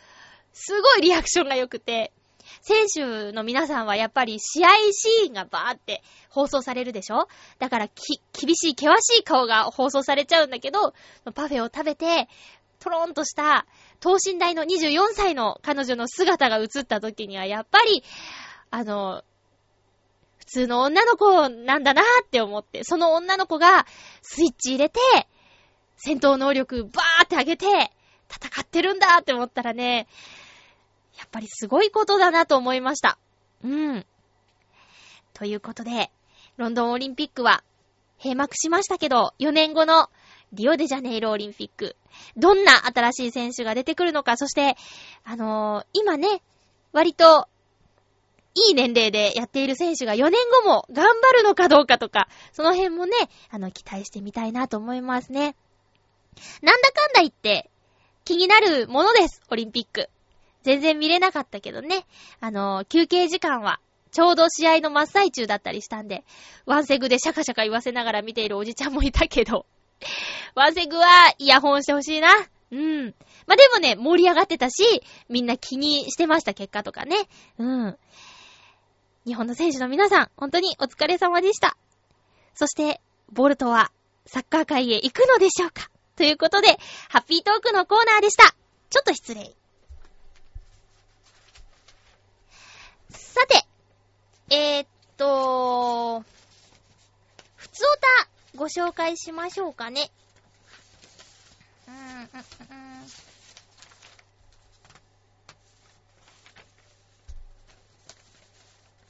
すごいリアクションが良くて、選手の皆さんはやっぱり試合シーンがバーって放送されるでしょ？だからき、厳しい、険しい顔が放送されちゃうんだけど、パフェを食べて、トローンとした等身大の24歳の彼女の姿が映った時にはやっぱり、あの、普通の女の子なんだなって思って、その女の子がスイッチ入れて、戦闘能力バーって上げて、戦ってるんだって思ったらね、やっぱりすごいことだなと思いました。うん。ということで、ロンドンオリンピックは閉幕しましたけど、4年後のリオデジャネイロオリンピック、どんな新しい選手が出てくるのか、そして、あのー、今ね、割と、いい年齢でやっている選手が4年後も頑張るのかどうかとか、その辺もね、あの、期待してみたいなと思いますね。なんだかんだ言って、気になるものです、オリンピック。全然見れなかったけどね。あの、休憩時間は、ちょうど試合の真っ最中だったりしたんで、ワンセグでシャカシャカ言わせながら見ているおじちゃんもいたけど、<laughs> ワンセグはイヤホンしてほしいな。うん。まあ、でもね、盛り上がってたし、みんな気にしてました、結果とかね。うん。日本の選手の皆さん、本当にお疲れ様でした。そして、ボルトはサッカー界へ行くのでしょうかということで、ハッピートークのコーナーでした。ちょっと失礼。さて、えー、っと、ふつおたご紹介しましょうかね。うん、うん、うん。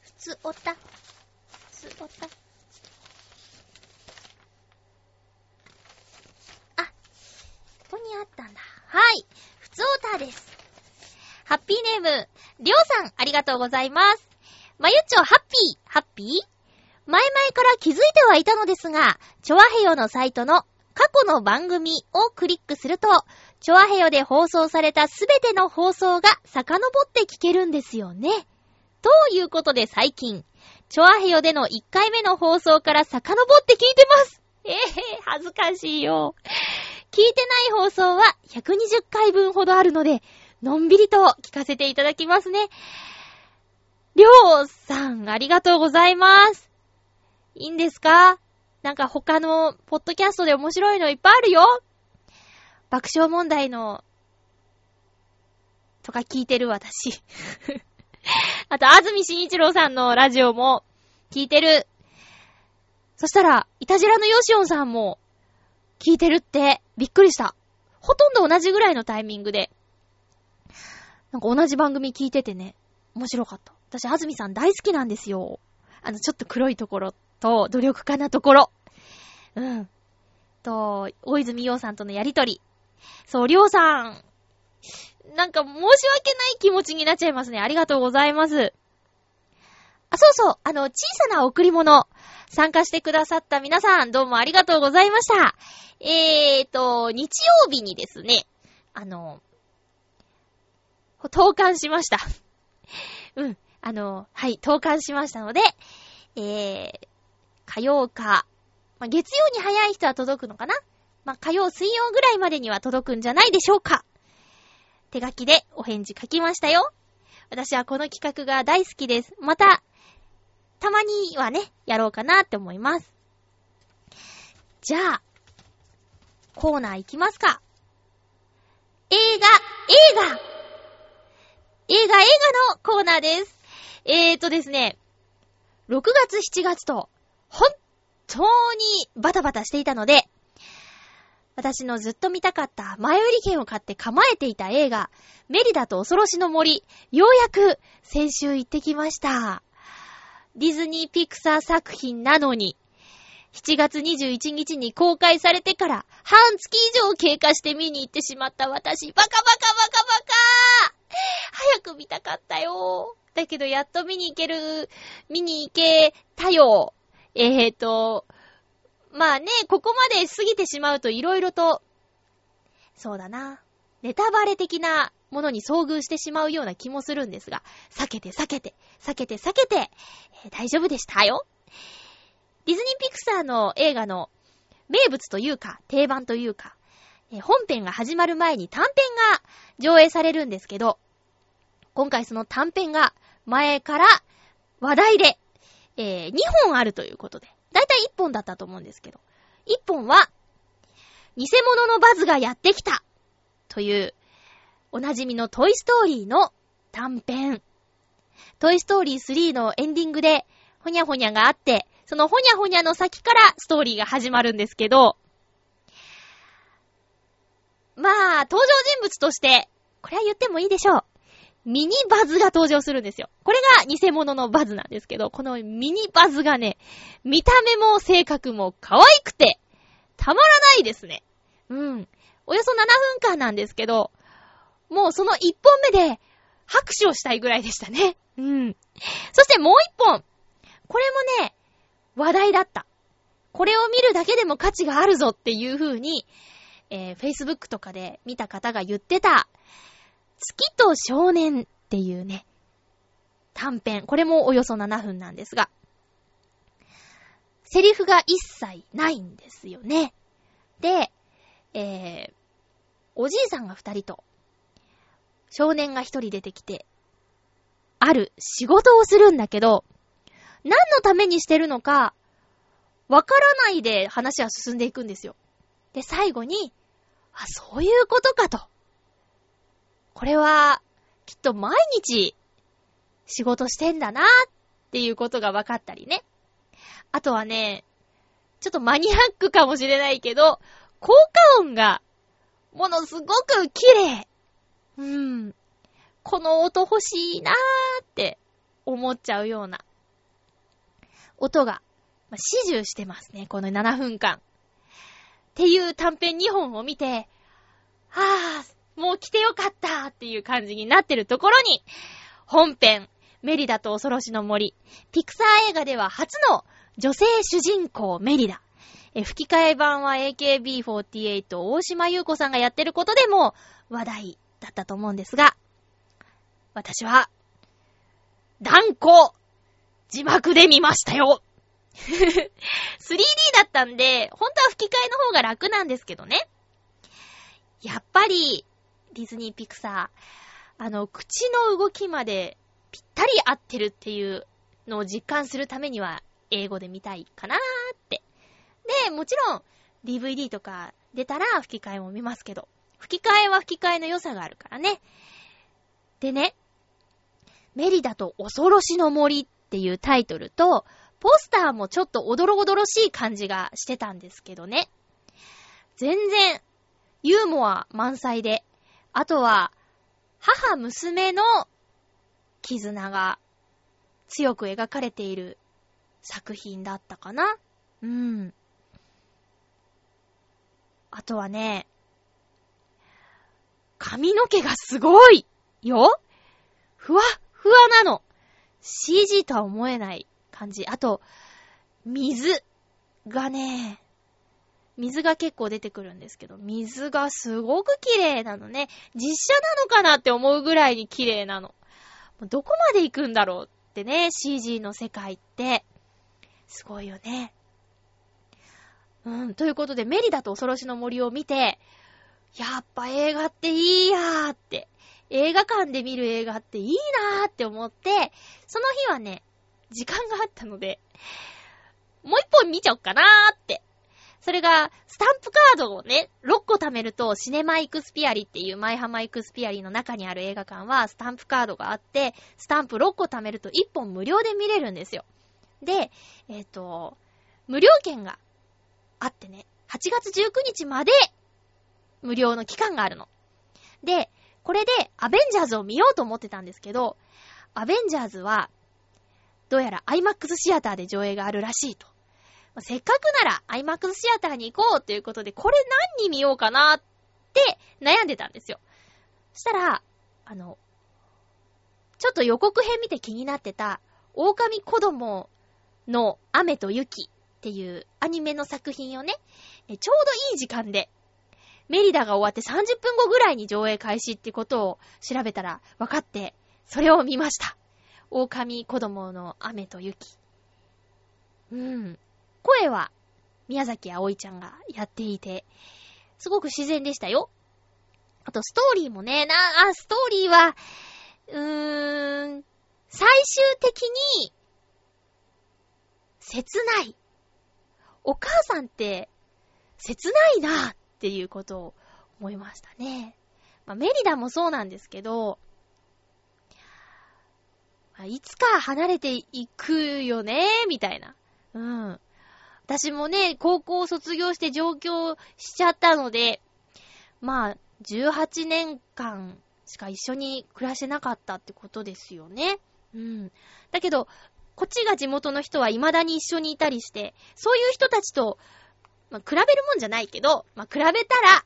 ふつおた、ふつおた。あ、ここにあったんだ。はい。ふつおたです。ハッピーネーム、りょうさん、ありがとうございます。まゆっちょ、ハッピー、ハッピー？前々から気づいてはいたのですが、チョアヘヨのサイトの過去の番組をクリックすると、チョアヘヨで放送されたすべての放送が遡って聞けるんですよね。ということで最近、チョアヘヨでの1回目の放送から遡って聞いてます。ええー、恥ずかしいよ。聞いてない放送は120回分ほどあるので、のんびりと聞かせていただきますね。りょうさん、ありがとうございます。いいんですか？なんか他のポッドキャストで面白いのいっぱいあるよ。爆笑問題の、とか聞いてる私。<laughs> あと、安住紳一郎さんのラジオも聞いてる。そしたら、イタジラのヨシオンさんも、聞いてるって、びっくりした。ほとんど同じぐらいのタイミングで、なんか同じ番組聞いててね、面白かった。私、安住さん大好きなんですよ。あの、ちょっと黒いところと、努力家なところ。うん。と、大泉洋さんとのやりとり。そう、りょうさん。なんか申し訳ない気持ちになっちゃいますね。ありがとうございます。あ、そうそう。あの、小さな贈り物。参加してくださった皆さん、どうもありがとうございました。えーと、日曜日にですね、あの、投函しました。<laughs> うん。あの、はい、投函しましたので、えー、火曜か、まあ、月曜に早い人は届くのかな？まあ、火曜、水曜ぐらいまでには届くんじゃないでしょうか。手書きでお返事書きましたよ。私はこの企画が大好きです。また、たまにはね、やろうかなって思います。じゃあ、コーナー行きますか。映画、映画映画、映画のコーナーです。えーとですね、6月7月と、本当にバタバタしていたので、私のずっと見たかった前売り券を買って構えていた映画、メリダと恐ろしの森、ようやく先週行ってきました。ディズニーピクサー作品なのに、7月21日に公開されてから半月以上経過して見に行ってしまった私、バカバカバカバカ早く見たかったよ。だけどやっと見に行ける、見に行けたよ。えーと、まあね、ここまで過ぎてしまうと色々と、そうだな。ネタバレ的なものに遭遇してしまうような気もするんですが、避けて避けて、避けて避けて、えー、大丈夫でしたよ。ディズニーピクサーの映画の名物というか、定番というか、え本編が始まる前に短編が上映されるんですけど、今回その短編が前から話題で、えー、2本あるということで、だいたい1本だったと思うんですけど、1本は、偽物のバズがやってきたという、おなじみのトイストーリーの短編。トイストーリー3のエンディングで、ほにゃほにゃがあって、そのほにゃほにゃの先からストーリーが始まるんですけど、まあ、登場人物として、これは言ってもいいでしょう。ミニバズが登場するんですよ。これが偽物のバズなんですけど、このミニバズがね、見た目も性格も可愛くて、たまらないですね。うん。およそ7分間なんですけど、もうその1本目で拍手をしたいぐらいでしたね。うん。そしてもう1本。これもね、話題だった。これを見るだけでも価値があるぞっていう風に、えー、Facebook とかで見た方が言ってた、月と少年っていうね、短編。これもおよそ7分なんですが、セリフが一切ないんですよね。で、えー、おじいさんが二人と、少年が一人出てきて、ある仕事をするんだけど、何のためにしてるのか、わからないで話は進んでいくんですよ。で、最後に、あ、そういうことかと。これは、きっと毎日、仕事してんだなっていうことが分かったりね。あとはね、ちょっとマニアックかもしれないけど、効果音が、ものすごく綺麗。うん。この音欲しいなーって思っちゃうような音が、まあ、始終してますね。この7分間。っていう短編2本を見て、はぁ、もう来てよかったっていう感じになってるところに、本編、メリダと恐ろしの森、ピクサー映画では初の女性主人公メリダ。え吹き替え版は AKB48 大島優子さんがやってることでも話題だったと思うんですが、私は、断固、字幕で見ましたよ <laughs> !3D だったんで、本当は吹き替えの方が楽なんですけどね。やっぱり、ディズニーピクサー、あの、口の動きまでぴったり合ってるっていうのを実感するためには、英語で見たいかなーって。で、もちろん、DVD とか出たら吹き替えも見ますけど、吹き替えは吹き替えの良さがあるからね。でね、メリダと恐ろしの森っていうタイトルと、ポスターもちょっとおどろおどろしい感じがしてたんですけどね。全然、ユーモア満載で、あとは、母娘の絆が強く描かれている作品だったかな。うん。あとはね、髪の毛がすごいよふわっふわなの。CG とは思えない感じ。あと、水がね、水が結構出てくるんですけど、水がすごく綺麗なのね。実写なのかなって思うぐらいに綺麗なの。どこまで行くんだろうってね、CG の世界って。すごいよね。うん、ということで、メリダと恐ろしの森を見て、やっぱ映画っていいやーって、映画館で見る映画っていいなーって思って、その日はね、時間があったので、もう一本見ちゃおっかなーって。それが、スタンプカードをね、6個貯めると、シネマイクスピアリっていうマイハマイクスピアリの中にある映画館は、スタンプカードがあって、スタンプ6個貯めると1本無料で見れるんですよ。で、えっ、ー、と、無料券があってね、8月19日まで無料の期間があるの。で、これでアベンジャーズを見ようと思ってたんですけど、アベンジャーズは、どうやら IMAX シアターで上映があるらしいと。せっかくなら IMAX シアターに行こうということで、これ何に見ようかなって悩んでたんですよ。そしたら、あの、ちょっと予告編見て気になってた、狼子供の雨と雪っていうアニメの作品をね、ちょうどいい時間で、メリダが終わって30分後ぐらいに上映開始ってことを調べたら分かって、それを見ました。狼子供の雨と雪。うん。声は宮崎葵ちゃんがやっていて、すごく自然でしたよ。あとストーリーもね、な、あ、ストーリーは、うーん、最終的に、切ない。お母さんって、切ないなっていうことを思いましたね。まあ、メリダもそうなんですけど、いつか離れていくよねみたいな。うん。私もね、高校を卒業して上京しちゃったので、まあ、18年間しか一緒に暮らしてなかったってことですよね。うん。だけど、こっちが地元の人は未だに一緒にいたりして、そういう人たちと、まあ、比べるもんじゃないけど、まあ、比べたら、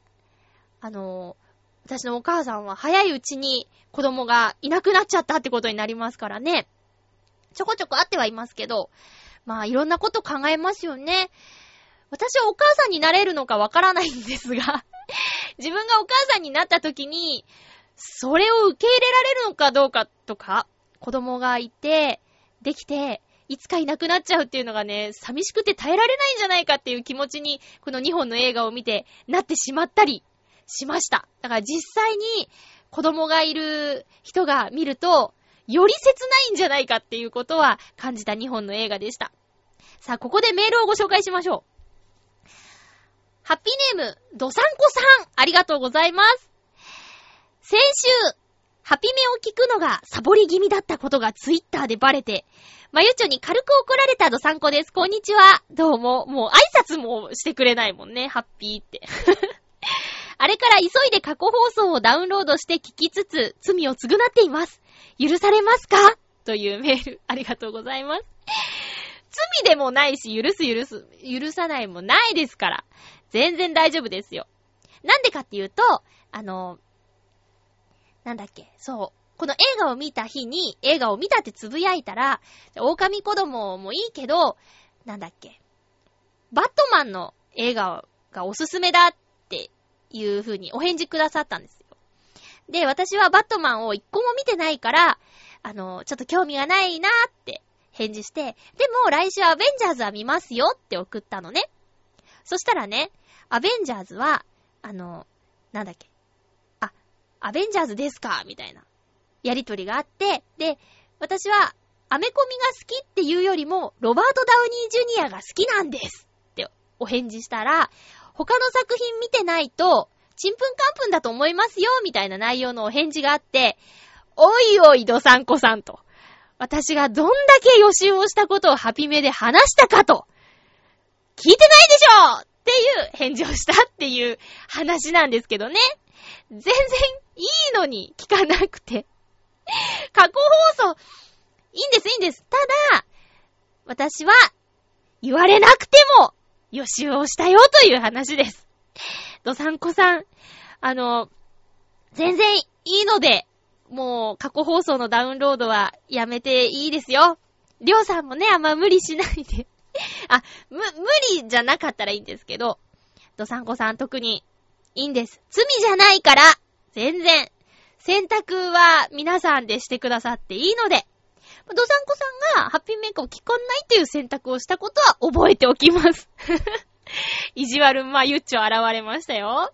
あの、私のお母さんは早いうちに子供がいなくなっちゃったってことになりますからね。ちょこちょこあってはいますけど、まあ、いろんなこと考えますよね。私はお母さんになれるのかわからないんですが <laughs> 自分がお母さんになった時に、それを受け入れられるのかどうかとか、子供がいて、できて、いつかいなくなっちゃうっていうのがね、寂しくて耐えられないんじゃないかっていう気持ちに、この2本の映画を見てなってしまったりしました。だから実際に子供がいる人が見ると、より切ないんじゃないかっていうことは感じた2本の映画でした。さあ、ここでメールをご紹介しましょう。ハッピーネーム、ドサンコさん、ありがとうございます。先週、ハピメを聞くのがサボり気味だったことがツイッターでバレて、まゆちょに軽く怒られたドサンコです。こんにちは。どうも。もう挨拶もしてくれないもんね。ハッピーって。あれから急いで過去放送をダウンロードして聞きつつ、罪を償っています。許されますか？というメール、ありがとうございます。罪でもないし、許す許す、許さないもないですから。全然大丈夫ですよ。なんでかっていうと、あの、なんだっけ、そう。この映画を見た日に、映画を見たってつぶやいたら、狼子供もいいけど、なんだっけ、バットマンの映画がおすすめだっいう風にお返事くださったんですよ。で、私はバットマンを一個も見てないから、あの、ちょっと興味がないなーって返事して、でも来週アベンジャーズは見ますよって送ったのね。そしたらね、アベンジャーズは、あの、なんだっけ。あ、アベンジャーズですかみたいな、やりとりがあって、で、私は、アメコミが好きっていうよりも、ロバート・ダウニー・ジュニアが好きなんですってお返事したら、他の作品見てないと、ちんぷんかんぷんだと思いますよみたいな内容のお返事があって、おいおい、どさんこさんと。私がどんだけ予習をしたことをハピメで話したかと、聞いてないでしょっていう返事をしたっていう話なんですけどね。全然いいのに聞かなくて。過去放送、いいんです、いいんです。ただ、私は、言われなくても、予習をしたよという話です。ドサンコさん、あの、全然いいので、もう過去放送のダウンロードはやめていいですよ。りょうさんもね、あんま無理しないであ、む、無理じゃなかったらいいんですけど、ドサンコさん特にいいんです。罪じゃないから、全然、選択は皆さんでしてくださっていいので、ドサンコさんがハッピーメイクを聞かないという選択をしたことは覚えておきます。<laughs> 意地悪まゆっちょ現れましたよ。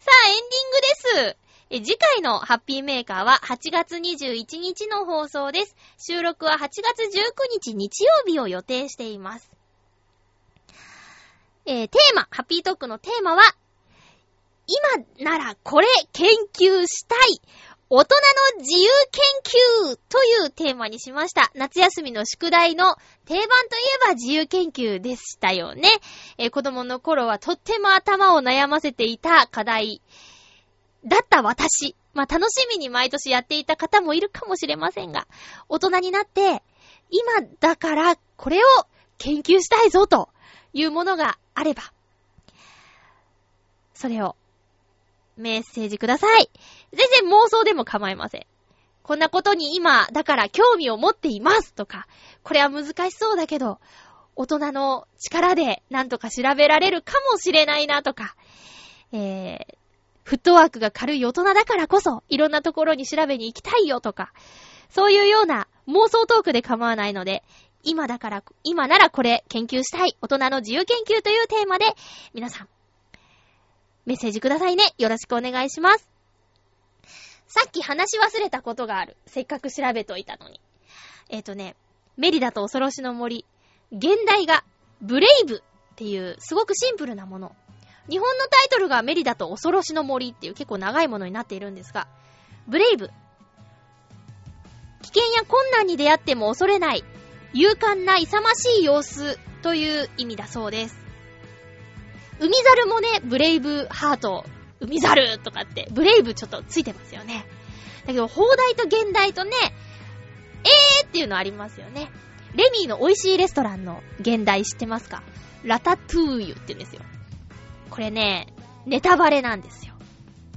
さあ、エンディングです。え次回のハッピーメーカーは8月21日の放送です。収録は8月19日日曜日を予定しています。えー、テーマ、ハッピートークのテーマは、今ならこれ研究したい大人の自由研究というテーマにしました。夏休みの宿題の定番といえば自由研究でしたよね。えー、子供の頃はとっても頭を悩ませていた課題だった私。まあ、楽しみに毎年やっていた方もいるかもしれませんが、大人になって、今だからこれを研究したいぞというものがあれば、それをメッセージください。全然妄想でも構いません。こんなことに今、だから興味を持っていますとか、これは難しそうだけど、大人の力でなんとか調べられるかもしれないなとか、えー、フットワークが軽い大人だからこそ、いろんなところに調べに行きたいよとか、そういうような妄想トークで構わないので、今だから、今ならこれ研究したい、大人の自由研究というテーマで、皆さん、メッセージくださいね。よろしくお願いします。さっき話し忘れたことがある。せっかく調べといたのに。えっ、ー、とね、メリダと恐ろしの森。現代が、ブレイブっていう、すごくシンプルなもの。日本のタイトルがメリダと恐ろしの森っていう結構長いものになっているんですが、ブレイブ。危険や困難に出会っても恐れない、勇敢な勇ましい様子という意味だそうです。海猿もね、ブレイブハート、海猿とかって、ブレイブちょっとついてますよね。だけど、放題と現代とね、えーっていうのありますよね。レミーの美味しいレストランの現代知ってますか？ラタトゥーユって言うんですよ。これね、ネタバレなんですよ。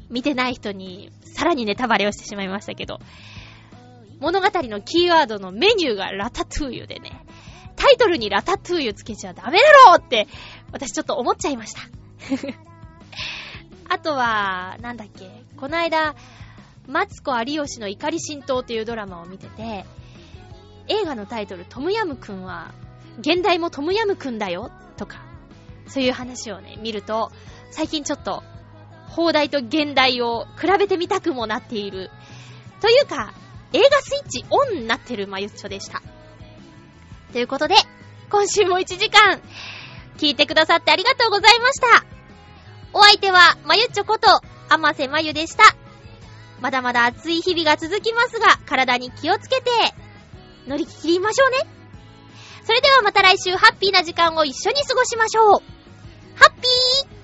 見てない人にさらにネタバレをしてしまいましたけど、物語のキーワードのメニューがラタトゥーユでね、タイトルにラタトゥーユつけちゃダメだろうって私ちょっと思っちゃいました。<laughs> あとは、なんだっけ、この間、マツコ有吉の怒り浸透っていうドラマを見てて、映画のタイトル、トムヤムくんは、現代もトムヤムくんだよとか、そういう話をね、見ると、最近ちょっと、放題と現代を比べてみたくもなっている。というか、映画スイッチオンになってるマユッチョでした。ということで、今週も1時間、聞いてくださってありがとうございました。お相手は、まゆちょこと、あませまゆでした。まだまだ暑い日々が続きますが、体に気をつけて、乗り切りましょうね。それではまた来週ハッピーな時間を一緒に過ごしましょう。ハッピー